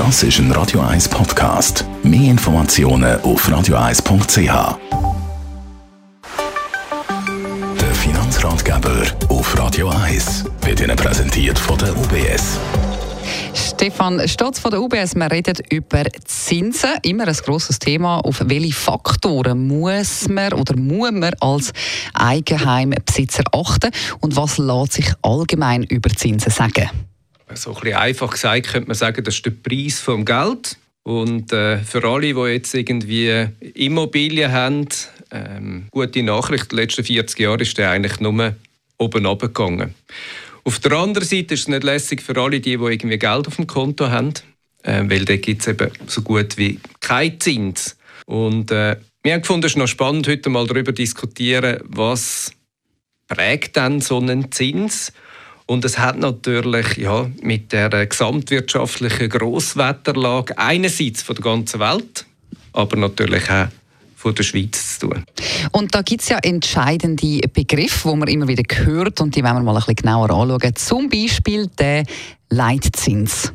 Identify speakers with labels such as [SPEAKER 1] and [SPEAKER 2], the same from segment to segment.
[SPEAKER 1] Das ist ein Radio 1 Podcast. Mehr Informationen auf radio1.ch. Der Finanzratgeber auf Radio 1 wird Ihnen präsentiert von der UBS.
[SPEAKER 2] Stefan Stotz von der UBS, wir reden über Zinsen. Immer ein grosses Thema. Auf welche Faktoren muss man oder muss man als Eigenheimbesitzer achten? Und was lässt sich allgemein über Zinsen sagen?
[SPEAKER 3] So ein bisschen einfach gesagt könnte man sagen, das ist der Preis vom Geld. Und äh, für alle, die jetzt irgendwie Immobilien haben, ähm, gute Nachricht, die letzten 40 Jahre ist der eigentlich nur oben runtergegangen. Auf der anderen Seite ist es nicht lässig für alle, die, die irgendwie Geld auf dem Konto haben, äh, weil da gibt es eben so gut wie keinen Zins. Und äh, wir haben gefunden, es ist noch spannend, heute mal darüber zu diskutieren, was prägt denn so einen Zins und es hat natürlich ja, mit der gesamtwirtschaftlichen Grosswetterlage einerseits von der ganzen Welt, aber natürlich auch von der Schweiz zu tun.
[SPEAKER 2] Und da gibt es ja entscheidende Begriffe, die man immer wieder hört und die wollen wir mal ein bisschen genauer anschauen. Zum Beispiel der Leitzins.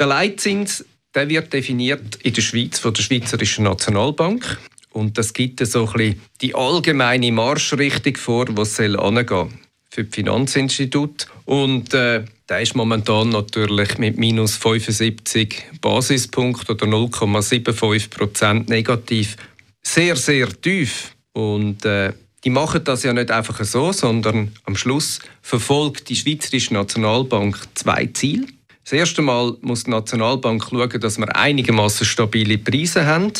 [SPEAKER 3] Der Leitzins der wird definiert in der Schweiz von der Schweizerischen Nationalbank. Und das gibt so ein bisschen die allgemeine Marschrichtung vor, wo es angehen soll für die Finanzinstitut. Und äh, der ist momentan natürlich mit minus 75 Basispunkten oder 0,75 Prozent negativ sehr, sehr tief. Und äh, die machen das ja nicht einfach so, sondern am Schluss verfolgt die Schweizerische Nationalbank zwei Ziele. Das erste Mal muss die Nationalbank schauen, dass wir einigermaßen stabile Preise haben.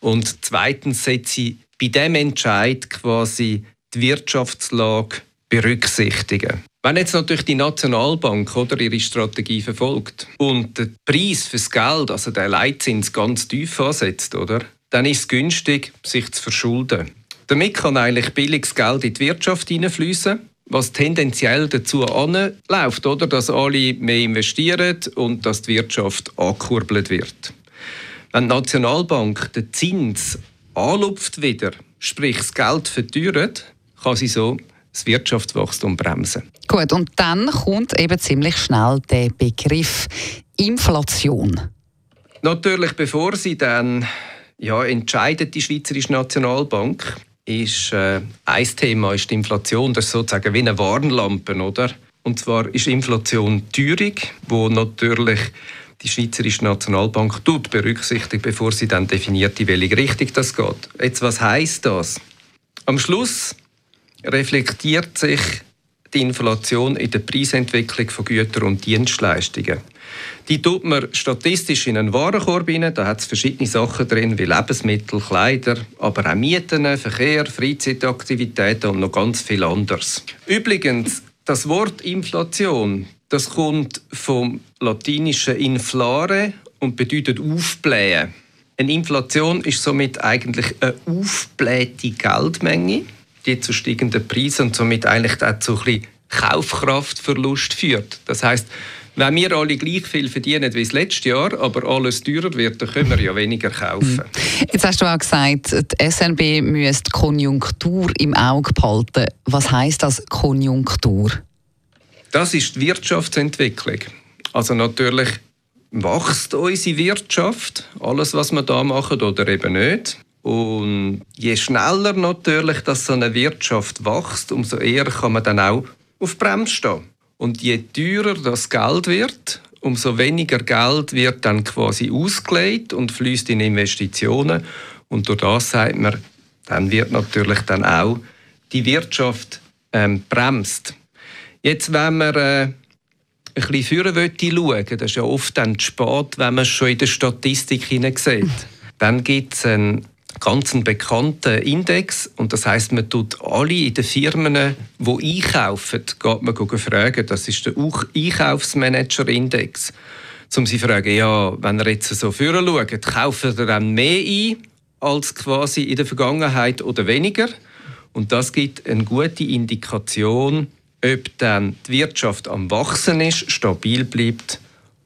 [SPEAKER 3] Und zweitens setzt sie bei dem Entscheid quasi die Wirtschaftslage berücksichtigen. Wenn jetzt natürlich die Nationalbank oder ihre Strategie verfolgt und der Preis fürs Geld, also der Leitzins, ganz tief ansetzt, oder, dann ist es günstig, sich zu verschulden. Damit kann eigentlich billiges Geld in die Wirtschaft hineinfließen, was tendenziell dazu anläuft, oder, dass alle mehr investieren und dass die Wirtschaft angekurbelt wird. Wenn die Nationalbank den Zins anlupft wieder, sprich das Geld verteuert, kann sie so das Wirtschaftswachstum bremsen.
[SPEAKER 2] Gut, und dann kommt eben ziemlich schnell der Begriff Inflation.
[SPEAKER 3] Natürlich, bevor sie dann ja, entscheidet die Schweizerische Nationalbank, ist äh, ein Thema ist die Inflation. Das ist sozusagen wie eine Warnlampe, oder? Und zwar ist Inflation Teuerung, wo natürlich die Schweizerische Nationalbank tut berücksichtigt, bevor sie dann definiert, in welche Richtung das geht. Jetzt, was heißt das? Am Schluss reflektiert sich die Inflation in der Preisentwicklung von Gütern und Dienstleistungen. Die tut man statistisch in einen Warenkorb rein. Da hat es verschiedene Sachen drin, wie Lebensmittel, Kleider, aber auch Mieten, Verkehr, Freizeitaktivitäten und noch ganz viel anderes. Übrigens, das Wort Inflation, das kommt vom latinischen inflare und bedeutet aufblähen. Eine Inflation ist somit eigentlich eine aufblähte Geldmenge die zu steigenden Preisen und somit eigentlich auch zu ein bisschen Kaufkraftverlust führt. Das heißt, wenn wir alle gleich viel verdienen wie das letzte Jahr, aber alles teurer wird, dann können wir ja weniger kaufen.
[SPEAKER 2] Hm. Jetzt hast du auch gesagt, die SNB müsste die Konjunktur im Auge behalten. Was heißt das Konjunktur?
[SPEAKER 3] Das ist die Wirtschaftsentwicklung. Also natürlich wächst unsere Wirtschaft, alles was wir da machen oder eben nicht. Und je schneller natürlich, dass so eine Wirtschaft wächst, umso eher kann man dann auch auf Bremse stehen. Und je teurer das Geld wird, umso weniger Geld wird dann quasi ausgelegt und fließt in Investitionen. Und durch das sagt man, dann wird natürlich dann auch die Wirtschaft ähm, bremst. Jetzt, wenn man äh, ein bisschen führen schauen das ist ja oft dann zu spät, wenn man es schon in der Statistik sieht. Dann gibt es einen ganz ein bekannter Index und das heißt, man tut alle in den Firmen, die einkaufen, geht man fragen. Das ist der Einkaufsmanager-Index. Um sie zu fragen, ja, wenn ihr jetzt so führen schaut, kaufen ihr dann mehr ein als quasi in der Vergangenheit oder weniger? Und das gibt eine gute Indikation, ob dann die Wirtschaft am Wachsen ist, stabil bleibt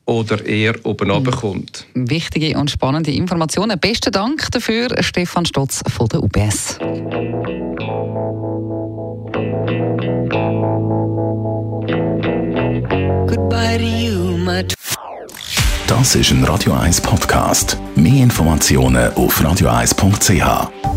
[SPEAKER 3] oder eher oben mhm. kommt.
[SPEAKER 2] Wichtige und spannende Informationen. Besten Dank dafür, Stefan Stotz von der UBS. Goodbye to you, my
[SPEAKER 1] Das ist ein Radio 1 Podcast. Mehr Informationen auf radio1.ch.